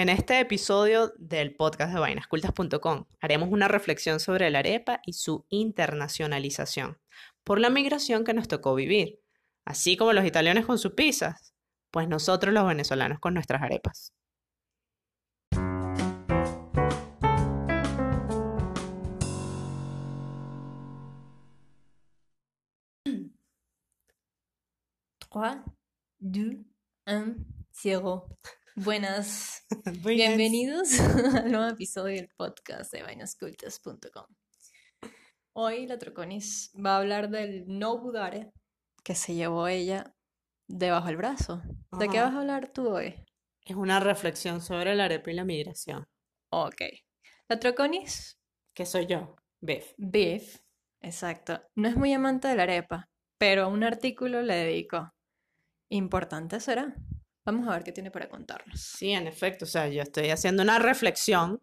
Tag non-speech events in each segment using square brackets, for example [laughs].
En este episodio del podcast de vainascultas.com haremos una reflexión sobre la arepa y su internacionalización por la migración que nos tocó vivir, así como los italianos con sus pizzas, pues nosotros los venezolanos con nuestras arepas. Trois, deux, un, zero. Buenas. [laughs] Bienvenidos [laughs] al nuevo episodio del podcast de vainascultas.com. Hoy la Troconis va a hablar del no budare que se llevó ella debajo del brazo. ¿De qué vas a hablar tú hoy? Es una reflexión sobre la arepa y la migración. Ok. La Troconis ¿Qué soy yo? Beef. Beef, exacto. No es muy amante de la arepa, pero un artículo le dedicó. Importante será. Vamos a ver qué tiene para contarnos. Sí, en efecto, o sea, yo estoy haciendo una reflexión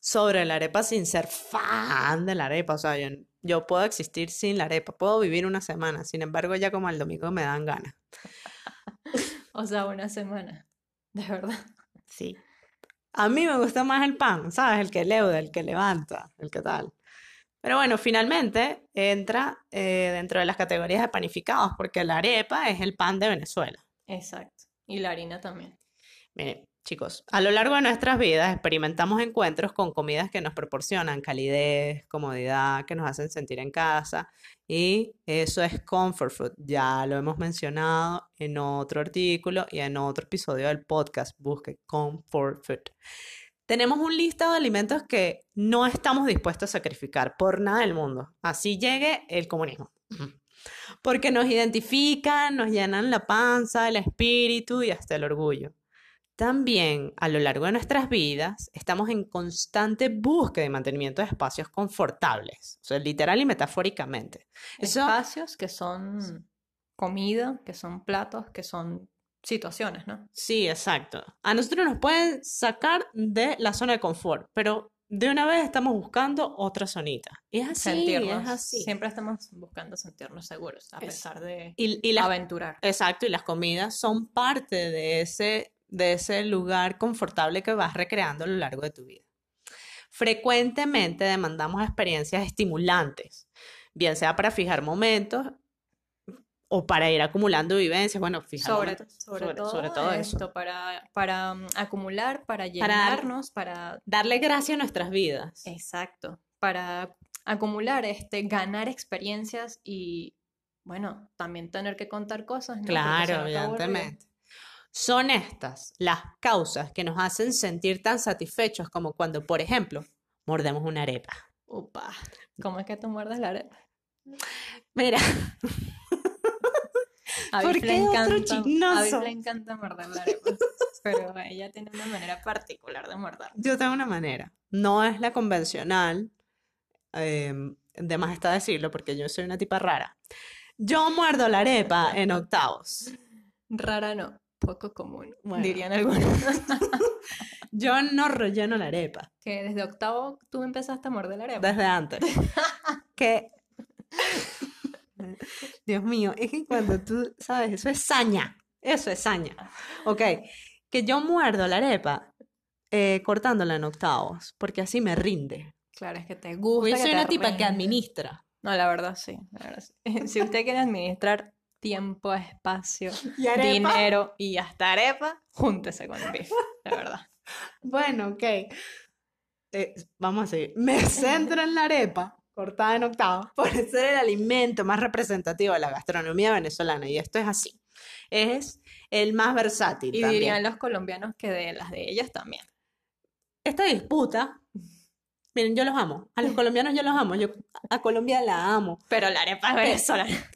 sobre la arepa sin ser fan de la arepa, o sea, yo, yo puedo existir sin la arepa, puedo vivir una semana, sin embargo, ya como el domingo me dan ganas. [laughs] O sea, una semana. De verdad. Sí. A mí me gusta más el pan, ¿sabes? El que leuda, el que levanta, el que tal. Pero bueno, finalmente entra eh, dentro de las categorías de panificados, porque la arepa es el pan de Venezuela. Exacto. Y la harina también. Miren, chicos, a lo largo de nuestras vidas experimentamos encuentros con comidas que nos proporcionan calidez, comodidad, que nos hacen sentir en casa y eso es comfort food. Ya lo hemos mencionado en otro artículo y en otro episodio del podcast. Busque comfort food. Tenemos un listado de alimentos que no estamos dispuestos a sacrificar por nada del mundo. Así llegue el comunismo. Porque nos identifican, nos llenan la panza, el espíritu y hasta el orgullo. También a lo largo de nuestras vidas estamos en constante búsqueda y mantenimiento de espacios confortables, o sea, literal y metafóricamente. Eso, Espacios que son comida, que son platos, que son situaciones, ¿no? sí, exacto. A nosotros nos pueden sacar de la zona de confort, pero de una vez estamos buscando otra zonita. Y es así, sentirnos. es así. Siempre estamos buscando sentirnos seguros, a Es- pesar de Y, y las aventurar. Exacto, y las comidas son parte de ese, de ese lugar confortable que vas recreando a lo largo de tu vida. Frecuentemente demandamos experiencias estimulantes, bien sea para fijar momentos o para ir acumulando vivencias. Bueno, fijar Sobre, momentos, sobre sobre- todo, sobre todo eso. esto, para, para mm, acumular, para Para- llenarnos, para... Darle gracia a nuestras vidas. Exacto, para acumular, este, ganar experiencias y, bueno, también tener que contar cosas, ¿no? Claro, evidentemente. Son estas las causas que nos hacen sentir tan satisfechos como cuando, por ejemplo, mordemos una arepa. Upa, ¿cómo es que tú muerdes la arepa? Mira, [laughs] A ¿Por qué otro encanta, a Biff le encanta morder la arepa, [laughs] pero ella tiene una manera particular de morder. Yo tengo una manera. No es la convencional. eh, de más está decirlo porque yo soy una tipa rara. Yo muerdo la arepa en octavos. Rara no, poco común, Bueno. dirían algunos. [laughs] Yo no relleno la arepa que desde octavo tú empezaste a morder la arepa. desde antes. Que. [laughs] Dios mío, es que cuando tú, sabes, eso es saña. Eso es saña. Ok, que yo muerdo la arepa eh, cortándola en octavos porque así me rinde. Claro, es que te Yo gusta. soy que una tipa que administra. No, la verdad sí, la verdad sí. [laughs] Si usted quiere administrar tiempo, espacio, Y dinero y hasta arepa, júntese con el beef, de verdad. [laughs] Bueno, ok. Eh, vamos a seguir. Me centro en la arepa, cortada en octavos, [laughs] por ser el alimento más representativo de la gastronomía venezolana. Y esto es así. Es el más versátil Y también. dirían los colombianos que de las de ellas también. Esta disputa, miren, yo los amo. A los colombianos yo los amo. Yo a Colombia la amo. Pero la arepa es venezolana.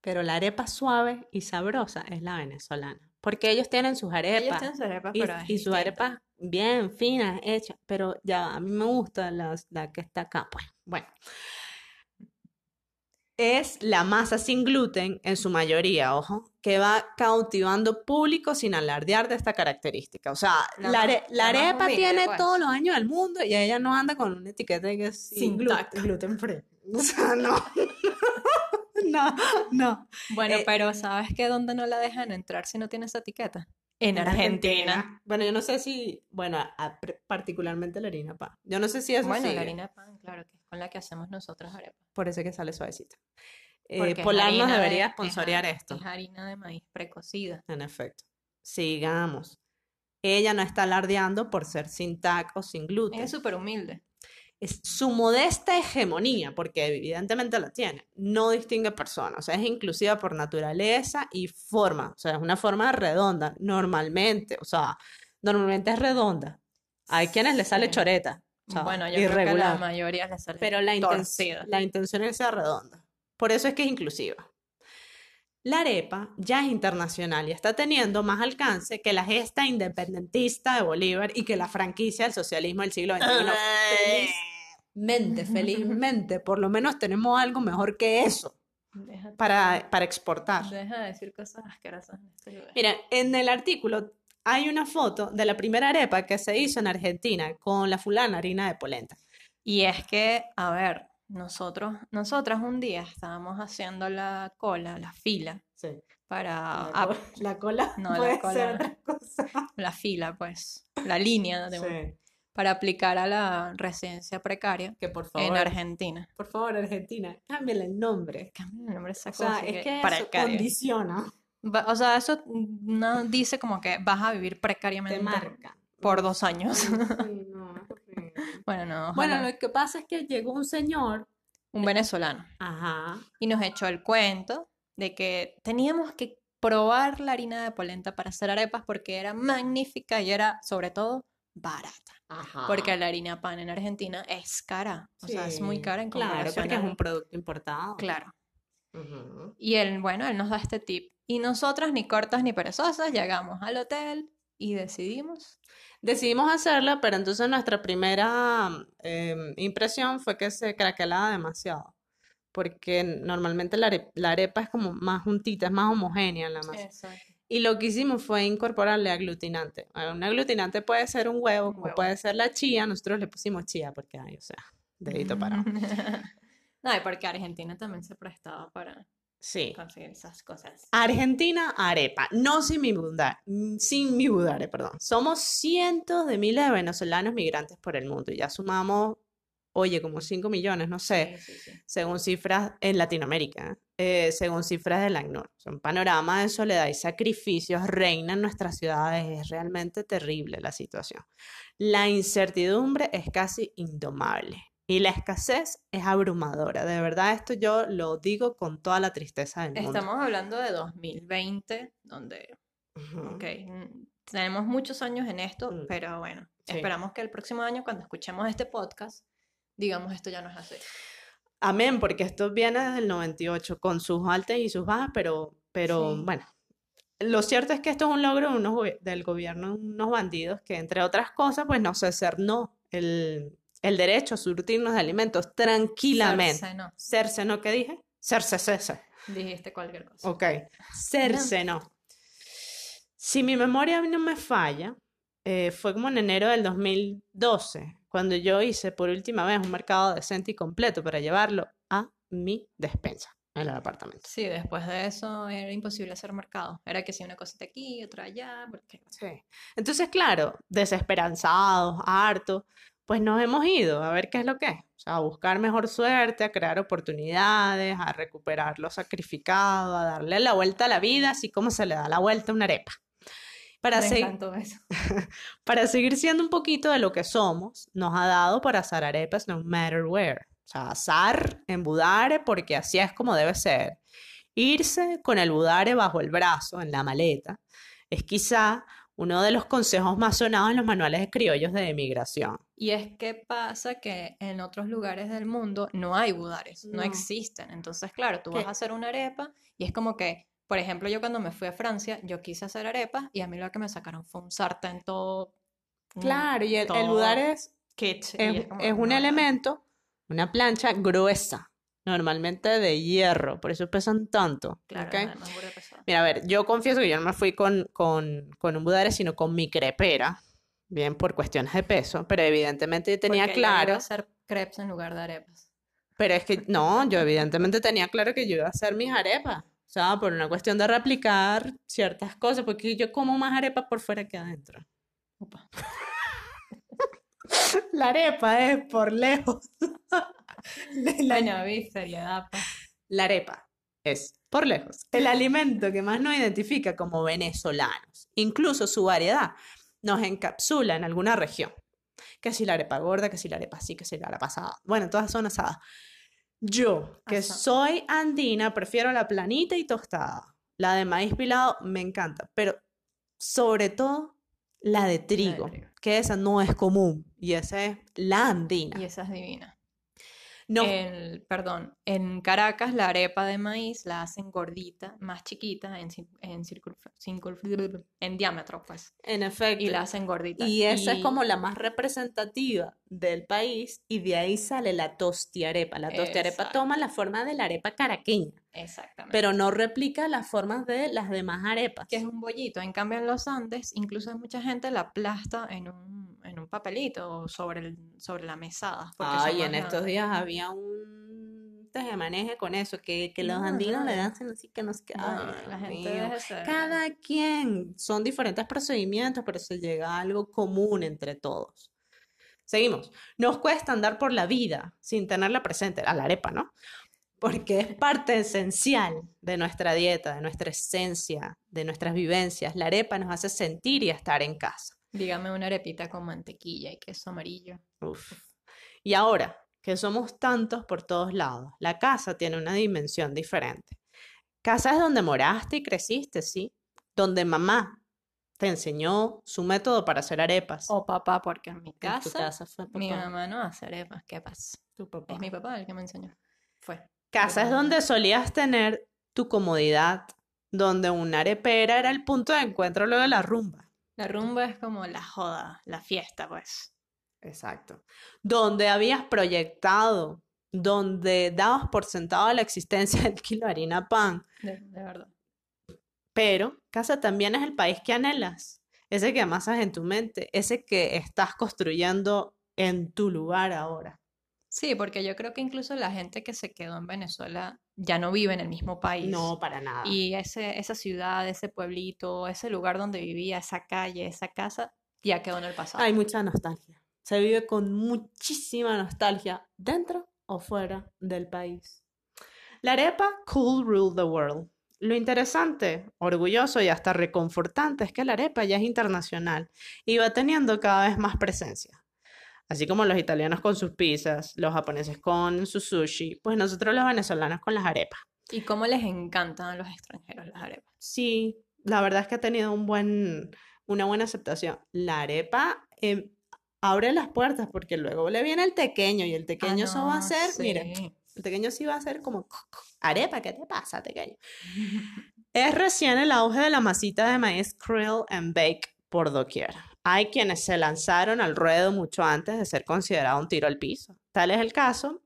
Pero la arepa suave y sabrosa es la venezolana. Porque ellos tienen sus Ellos arepas. tienen sus arepas, Y, pero y sus arepas bien finas, hechas, pero ya a mí me gusta las- la, que está acá. Pues, bueno. Es la masa sin gluten en su mayoría, ojo, que va cautivando público sin alardear de esta característica. O sea, La la, are- la la arepa humilde, tiene pues. todos los años del mundo y ella no anda con una etiqueta de que es sin Sin gluten, gluten free. [laughs] O sea, no. [laughs] no, no. Bueno, Eh, pero ¿sabes qué? ¿Dónde no la dejan entrar si no tiene esa etiqueta? En Argentina. Bueno, yo no sé si, bueno, a- particularmente la harina pan. Yo no sé si eso Bueno, sigue. la harina de pan, claro, que es con la que hacemos nosotros arepas. Por eso es que sale suavecita. Eh, Polar nos de- debería es sponsorear esto. Es harina de maíz precocida. En efecto. Sigamos. Ella no está alardeando por ser sin TAC o sin gluten. Es súper humilde. Es su modesta hegemonía, porque evidentemente la tiene, no distingue personas, o sea, es inclusiva por naturaleza y forma, o sea, es una forma redonda, normalmente, o sea, normalmente es redonda. Hay quienes le sale choreta, o sea, Bueno, yo creo que la mayoría le sale pero la, inten- torcida. la intención es sea redonda. Por eso es que es inclusiva. La arepa ya es internacional y está teniendo más alcance que la gesta independentista de Bolívar y que la franquicia del socialismo del siglo XXI. Felizmente, [laughs] felizmente, por lo menos tenemos algo mejor que eso para, para exportar. deja de decir cosas asquerosas este. Mira, en el artículo hay una foto de la primera arepa que se hizo en Argentina con la fulana harina de polenta. Y es que, a ver, nosotros, nosotras un día estábamos haciendo la cola, la fila, Sí. para La, ap- co- la cola no, [laughs] la cola ser no. otra cosa. la fila, pues, la línea de- Sí. para aplicar a la residencia precaria Que por en favor, Argentina. por favor, Argentina, cámbiale el nombre. Cambia el nombre esa O sea, es que eso condiciona, O sea, eso no dice como que vas a vivir te precariamente marca. por dos años. Sí. [laughs] Bueno, no, Bueno, lo que pasa es que llegó un señor. un venezolano. Ajá. y nos echó el cuento de que teníamos que probar la harina de polenta para hacer arepas porque era magnífica y era sobre todo barata. Ajá. Porque la harina pan en Argentina es cara, o sea, es muy cara en Claro, comparación porque es un producto importado. Claro. Y él, bueno, él nos da este tip. Y nosotras, ni cortas ni perezosas, llegamos al hotel y decidimos. Decidimos hacerla, pero entonces nuestra primera em, impresión fue que se craquelaba demasiado. Porque normalmente la are- la arepa es como más juntita, es más homogénea en la masa. Exacto. Y lo que hicimos fue incorporarle aglutinante. Un aglutinante puede ser un huevo, como huevo. puede ser la chía. Nosotros le pusimos chía porque, ay, o sea, dedito parado. [laughs] no, y porque Argentina también se prestaba para Sí. conseguir esas cosas. Argentina, arepa. No sin mi budare, sin mi budare, perdón. Somos cientos de miles de venezolanos migrantes por el mundo y ya sumamos, oye, como 5 millones, no sé, Sí, sí, sí. según cifras en Latinoamérica, ¿eh? Eh, según cifras del ACNUR. O sea, un panorama de soledad y sacrificios reina en nuestras ciudades. Es realmente terrible la situación. La incertidumbre es casi indomable. Y la escasez es abrumadora. De verdad, esto yo lo digo con toda la tristeza del mundo. Estamos hablando de 2020, donde, Ujú. ok, mm, tenemos muchos años en esto, Mm. pero bueno, Sí. esperamos que el próximo año, cuando escuchemos este podcast, digamos esto ya no es así. Amén, porque esto viene desde el 98, con sus altas y sus bajas, pero, pero Sí. bueno. Lo cierto es que esto es un logro de unos del gobierno, unos bandidos que, entre otras cosas, pues nos cernó el, el derecho a surtirnos de alimentos tranquilamente. Cercenó, Cercenó, ¿qué dije? Cercesese. dijiste cualquier cosa. Ok. Cercenó. Si mi memoria no me falla, eh, fue como en enero del 2012, cuando yo hice por última vez un mercado decente y completo para llevarlo a mi despensa en el apartamento. Sí, después de eso era imposible hacer mercado. Era que si una cosita aquí, otra allá, porque Sí. Entonces, claro, desesperanzados, hartos, pues nos hemos ido a ver qué es lo que es. O sea, a buscar mejor suerte, a crear oportunidades, a recuperar lo sacrificado, a darle la vuelta a la vida, así como se le da la vuelta a una arepa. Para me eso. [laughs] Para seguir siendo un poquito de lo que somos, nos ha dado por asar arepas no matter where. O sea, asar en budare porque así es como debe ser. Irse con el budare bajo el brazo, en la maleta, es quizá uno de los consejos más sonados en los manuales de criollos de emigración. Y es que pasa que en otros lugares del mundo no hay budares, no No. existen. Entonces, claro, tú vas a hacer una arepa y es como que, por ejemplo, yo cuando me fui a Francia, yo quise hacer arepas y a mí lo que me sacaron fue un sartén todo... Claro, y el, el todo budare es, es, es como, es un no, elemento, una plancha gruesa, normalmente de hierro, por eso pesan tanto. Claro. Mira, a ver, yo confieso que yo no me fui con, con, con un budare, sino con mi crepera, bien por cuestiones de peso, pero evidentemente tenía Porque yo iba a claro, hacer crepes en lugar de arepas. pero es que no, yo evidentemente tenía claro que yo iba a hacer mis arepas. O sea, por una cuestión de replicar ciertas cosas, porque yo como más arepa por fuera que adentro. Opa. [laughs] La arepa es por lejos. [laughs] La, Bueno, viste, pa. la arepa es, por lejos, el alimento que más nos identifica como venezolanos. Incluso su variedad nos encapsula en alguna región. Que si la arepa gorda, que si la arepa así, que si la arepa asada. Bueno, todas son asadas. Yo, que soy andina, prefiero la planita y tostada. La de maíz pilado me encanta, pero sobre todo la de trigo, trigo. que esa no es común y esa es la andina. Y esa es divina. No, El, perdón, en Caracas la arepa de maíz la hacen gordita, más chiquita, en, en, circunf- en diámetro, pues. en efecto. Y la hacen gordita. Y esa es Y- como la más representativa del país y de ahí sale la tostiarepa. La tostiarepa toma la forma de la arepa caraqueña, Exactamente. pero no replica las formas de las demás arepas. que es un bollito. En cambio, en los Andes, incluso hay mucha gente la aplasta en un, en un papelito sobre, el, sobre la mesada. Ay, en estos días había un tejemaneje con eso, que, que los No, andinos le dan así que no sé qué. No, la gente ser- Cada quien, son diferentes procedimientos, pero se llega a algo común entre todos. Seguimos. Nos cuesta andar por la vida sin tenerla presente, a la arepa, ¿no? Porque es parte esencial de nuestra dieta, de nuestra esencia, de nuestras vivencias. La arepa nos hace sentir y estar en casa. Dígame una arepita con mantequilla y queso amarillo. Uf. Y ahora que somos tantos por todos lados, la casa tiene una dimensión diferente. Casa es donde moraste y creciste, ¿sí? Donde mamá te enseñó su método para hacer arepas. O papá, porque en mi En tu casa, fue mi mamá no hace arepas. ¿Qué pasa? tu papá. Es mi papá el que me enseñó. Fue. Casa es donde solías tener tu comodidad, donde una arepera era el punto de encuentro luego de la rumba. La rumba es como la joda, la fiesta, pues. Exacto. Donde habías proyectado, donde dabas por sentado la existencia [laughs] del kilo de harina pan. De, de verdad. Pero casa también es el país que anhelas, ese que amasas en tu mente, ese que estás construyendo en tu lugar ahora. Sí, porque yo creo que incluso la gente que se quedó en Venezuela ya no vive en el mismo país. No, para nada. Y ese, esa ciudad, ese pueblito, ese lugar donde vivía, esa calle, esa casa, ya quedó en el pasado. Hay mucha nostalgia. Se vive con muchísima nostalgia dentro o fuera del país. La arepa could rule the world. Lo interesante, orgulloso y hasta reconfortante es que la arepa ya es internacional y va teniendo cada vez más presencia. Así como los italianos con sus pizzas, los japoneses con su sushi, pues nosotros los venezolanos con las arepas. Y cómo les encantan a los extranjeros las arepas. Sí, la verdad es que ha tenido un buen, una buena aceptación. La arepa eh, abre las puertas porque luego le viene el tequeño y el Ah, tequeño eso va a ser, sí. el tequeño sí va a ser como arepa, ¿qué te pasa, tequeño? [laughs] Es recién el auge de la masita de maíz krill and bake por doquier. Hay quienes se lanzaron al ruedo mucho antes de ser considerado un tiro al piso. Tal es el caso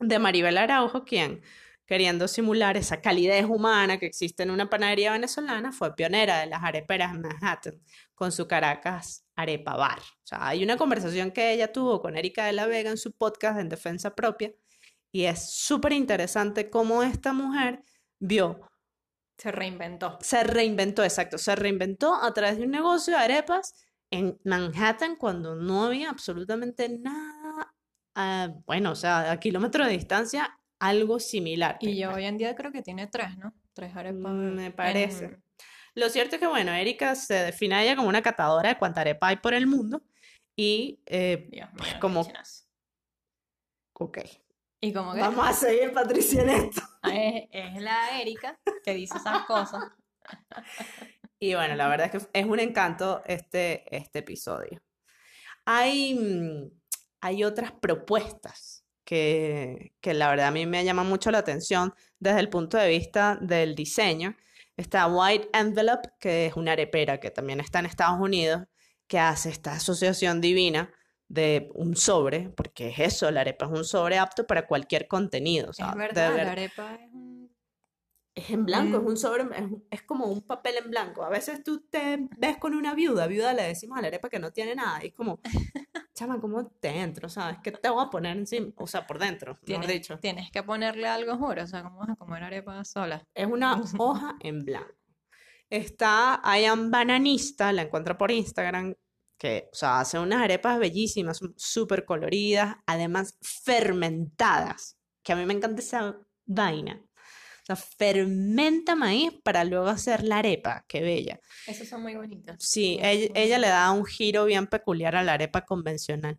de Maribel Araujo, quien, queriendo simular esa calidez humana que existe en una panadería venezolana, fue pionera de las areperas en Manhattan con su Caracas Arepa Bar. O sea, hay una conversación que ella tuvo con Erika de la Vega en su podcast en Defensa Propia y es súper interesante cómo esta mujer vio Se reinventó. se reinventó, exacto, se reinventó a través de un negocio de arepas en Manhattan cuando no había absolutamente nada, ah, bueno, o sea, a kilómetros de distancia, algo similar. Y yo hoy en día creo que tiene tres, ¿no? Tres arepas. Mm, me en- parece. Lo cierto es que, bueno, Erika se define a ella como una catadora de cuanta arepa hay por el mundo y, eh, Dios mío, Pues como- chinas. ok, Y como que vamos a seguir, Patricia, en esto. es, es la Erika que dice esas cosas. [laughs] Y bueno, la verdad es que es un encanto este, este episodio. Hay, mm, hay otras propuestas que, que la verdad a mí me llaman mucho la atención desde el punto de vista del diseño. Está White Envelope, que es una arepera que también está en Estados Unidos, que hace esta asociación divina de un sobre, porque es eso, la arepa es un sobre apto para cualquier contenido. o sea, Es verdad, ver- la arepa es en blanco, es Mm. un sobre, es, es como un papel en blanco. A veces tú te ves con una viuda, viuda le decimos a la arepa que no tiene nada, y es como, [laughs] chama, ¿cómo dentro? ¿Sabes? ¿Qué te voy a poner encima? O sea, por dentro, Tienes, dicho. tienes que ponerle algo, juro. O sea, ¿cómo vas a comer arepa sola? Es una [laughs] hoja en blanco. Está Ian Bananista, la encuentro por Instagram, que, o sea, hace unas arepas bellísimas, súper coloridas, además fermentadas, que a mí me encanta esa vaina. O sea, fermenta maíz para luego hacer la arepa, qué bella. Esas son muy bonitas. Sí, Muy- ella, muy ella le da un giro bien peculiar a la arepa convencional.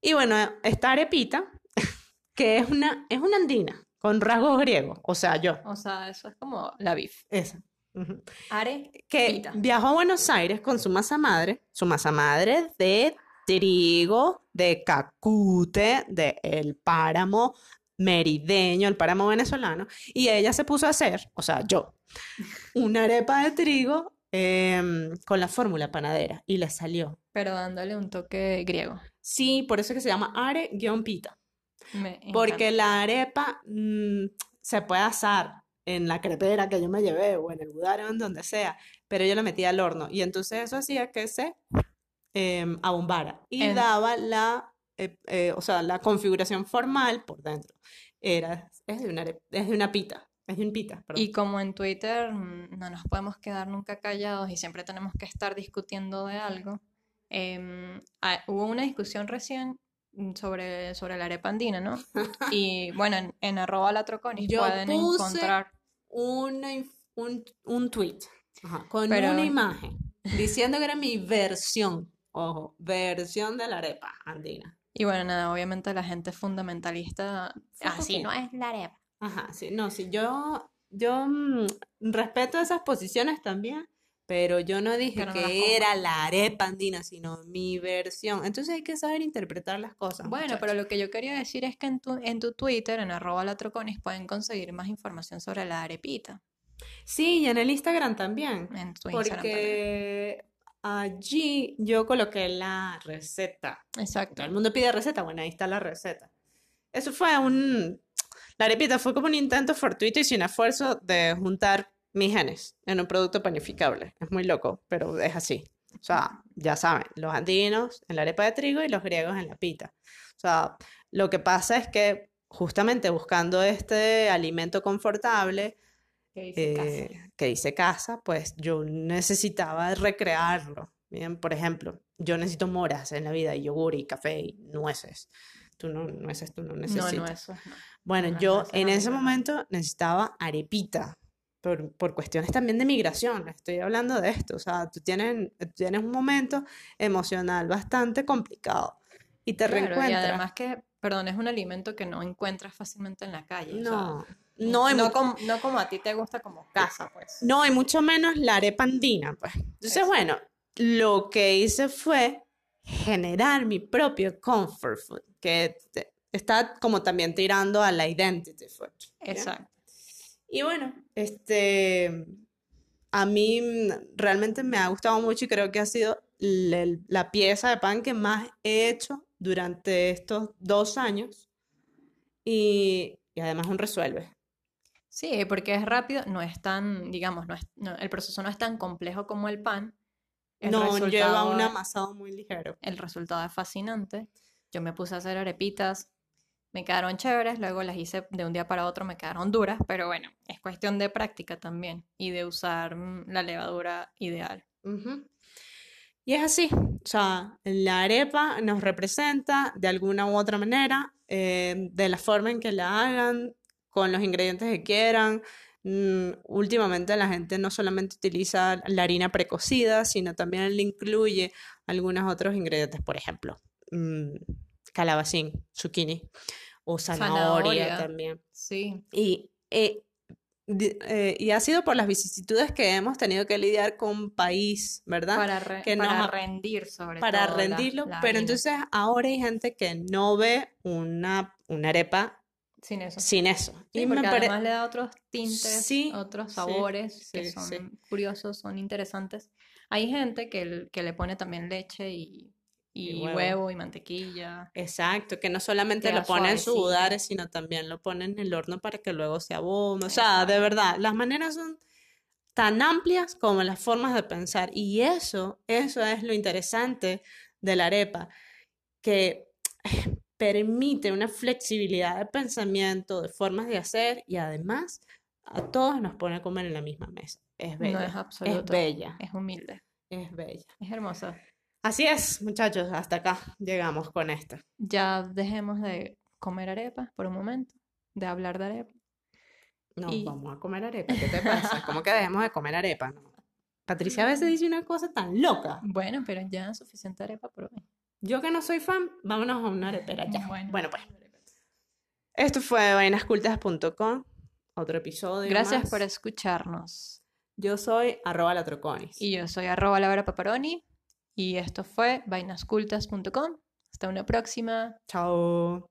Y bueno, esta arepita, [laughs] que es una, es una andina, con rasgos griegos, o sea, yo, O sea, eso es como la beef. esa. Ujú. Are, que pita. viajó a Buenos Aires con su masa madre, su masa madre de trigo, de cacute, de el páramo merideño, el páramo venezolano, y ella se puso a hacer, o sea, yo, una arepa de trigo em, con la fórmula panadera, y le salió. Pero dándole un toque griego. Sí, por eso es que se llama are-pita, porque la arepa mm, se puede asar en la crepera que yo me llevé o en el budar o en donde sea, pero yo la metía al horno y entonces eso hacía que se em, abombara y daba la, eh, eh, o sea, la configuración formal por dentro. Era, es de una, es de una pita, es de un pita, perdón. Y como en Twitter mm, no nos podemos quedar nunca callados y siempre tenemos que estar discutiendo de algo, ah, hubo una discusión recién mm, sobre, sobre la arepa andina, ¿no? [laughs] Y bueno, en, en arroba latroconis Yo pueden puse encontrar, una un, un tweet ajá, con Pero- una imagen diciendo que era mi versión, ojo, versión de la arepa andina. Y bueno, nada, obviamente la gente fundamentalista, así no es la arepa. Ajá, sí, no, sí, yo, yo mm, respeto esas posiciones también, pero yo no dije Pero no las que era la arepa andina, sino mi versión. Entonces hay que saber interpretar las cosas, Bueno, pero lo que yo quería decir es que en tu, en tu Twitter, en arroba latroconis, pueden conseguir más información sobre la arepita. Sí, y en el Instagram también, En tu Instagram también. Allí yo coloqué la receta. Exacto. Todo el mundo pide receta, bueno, ahí está la receta. Eso fue un... La arepita fue como un intento fortuito y sin esfuerzo de juntar mis genes en un producto panificable. Es muy loco, pero es así. O sea, ya saben, los andinos en la arepa de trigo y los griegos en la pita. O sea, lo que pasa es que justamente buscando este alimento confortable ¿Qué dice Casa? eh, que dice casa, pues yo necesitaba recrearlo. Bien, por ejemplo, yo necesito moras en la vida, y yogur y café y nueces. Tú no, nueces tú no No, necesitas. no, eso no. Bueno, no, yo en ese no. momento necesitaba arepita. Por, por cuestiones también de migración, estoy hablando de esto, o sea, tú tienes, tienes un momento emocional bastante complicado y te Claro, y reencuentras. además que, perdón, es un alimento que no encuentras fácilmente en la calle. o sea, no, no, hay no, mu- como, no como a ti te gusta como casa, pues. No, y mucho menos la arepa andina, pues. Entonces, Exacto. bueno, lo que hice fue generar mi propio comfort food, que está como también tirando a la identity food. Exacto. Y bueno, este, a mí realmente me ha gustado mucho y creo que ha sido la, la pieza de pan que más he hecho durante estos dos años. Y, y además un resuelve. Sí, porque es rápido, no es tan, digamos, no es, no- el proceso no es tan complejo como el pan. El No lleva un amasado muy ligero. El resultado es fascinante. Yo me puse a hacer arepitas, me quedaron chéveres, luego las hice de un día para otro, me quedaron duras, pero bueno, es cuestión de práctica también y de usar mm, la levadura ideal. Ujú. Y es así, o sea, la arepa nos representa de alguna u otra manera, eh, de la forma en que la hagan, con los ingredientes que quieran. Mm, últimamente la gente no solamente utiliza la harina precocida, sino también le incluye algunos otros ingredientes, por ejemplo, mm, calabacín, zucchini o zanahoria Zanahoria. también. Sí, Y, eh, eh, y ha sido por las vicisitudes que hemos tenido que lidiar con país, ¿verdad? para, re- que para nos- rendir sobre Para todo la- rendirlo, la pero harina. entonces ahora hay gente que no ve una, una arepa Sin eso. sin eso. Sí, Y me porque pare- además le da otros tintes, Sí, otros sí, sabores que son curiosos, son interesantes. Hay gente que, que le pone también leche y, y Y huevo. huevo y mantequilla. Exacto, que no solamente lo ponen en budares, sino también lo ponen en el horno para que luego se abombe. O sea, de verdad, las maneras son tan amplias como las formas de pensar. Y eso, eso es lo interesante de la arepa. que permite una flexibilidad de pensamiento, de formas de hacer y además a todos nos pone a comer en la misma mesa. Es bella. No es absoluto. Es bella. Es humilde. Es bella. Es hermosa. Así es, muchachos, hasta acá llegamos con esto. Ya dejemos de comer arepa por un momento, de hablar de arepa. No, Y- vamos a comer arepa. ¿Qué [laughs] te pasa? ¿Cómo que dejemos de comer arepa? No. Patricia a veces dice una cosa tan loca. Bueno, pero ya suficiente arepa por hoy. Yo que no soy fan, vámonos a una arepera ya. Bueno. Bueno, pues. Esto fue vainascultas.com. Otro episodio. Gracias más. por escucharnos. Yo soy arroba latroconis. Y yo soy arroba Laura Paparoni y esto fue vainascultas.com. Hasta una próxima. Chao.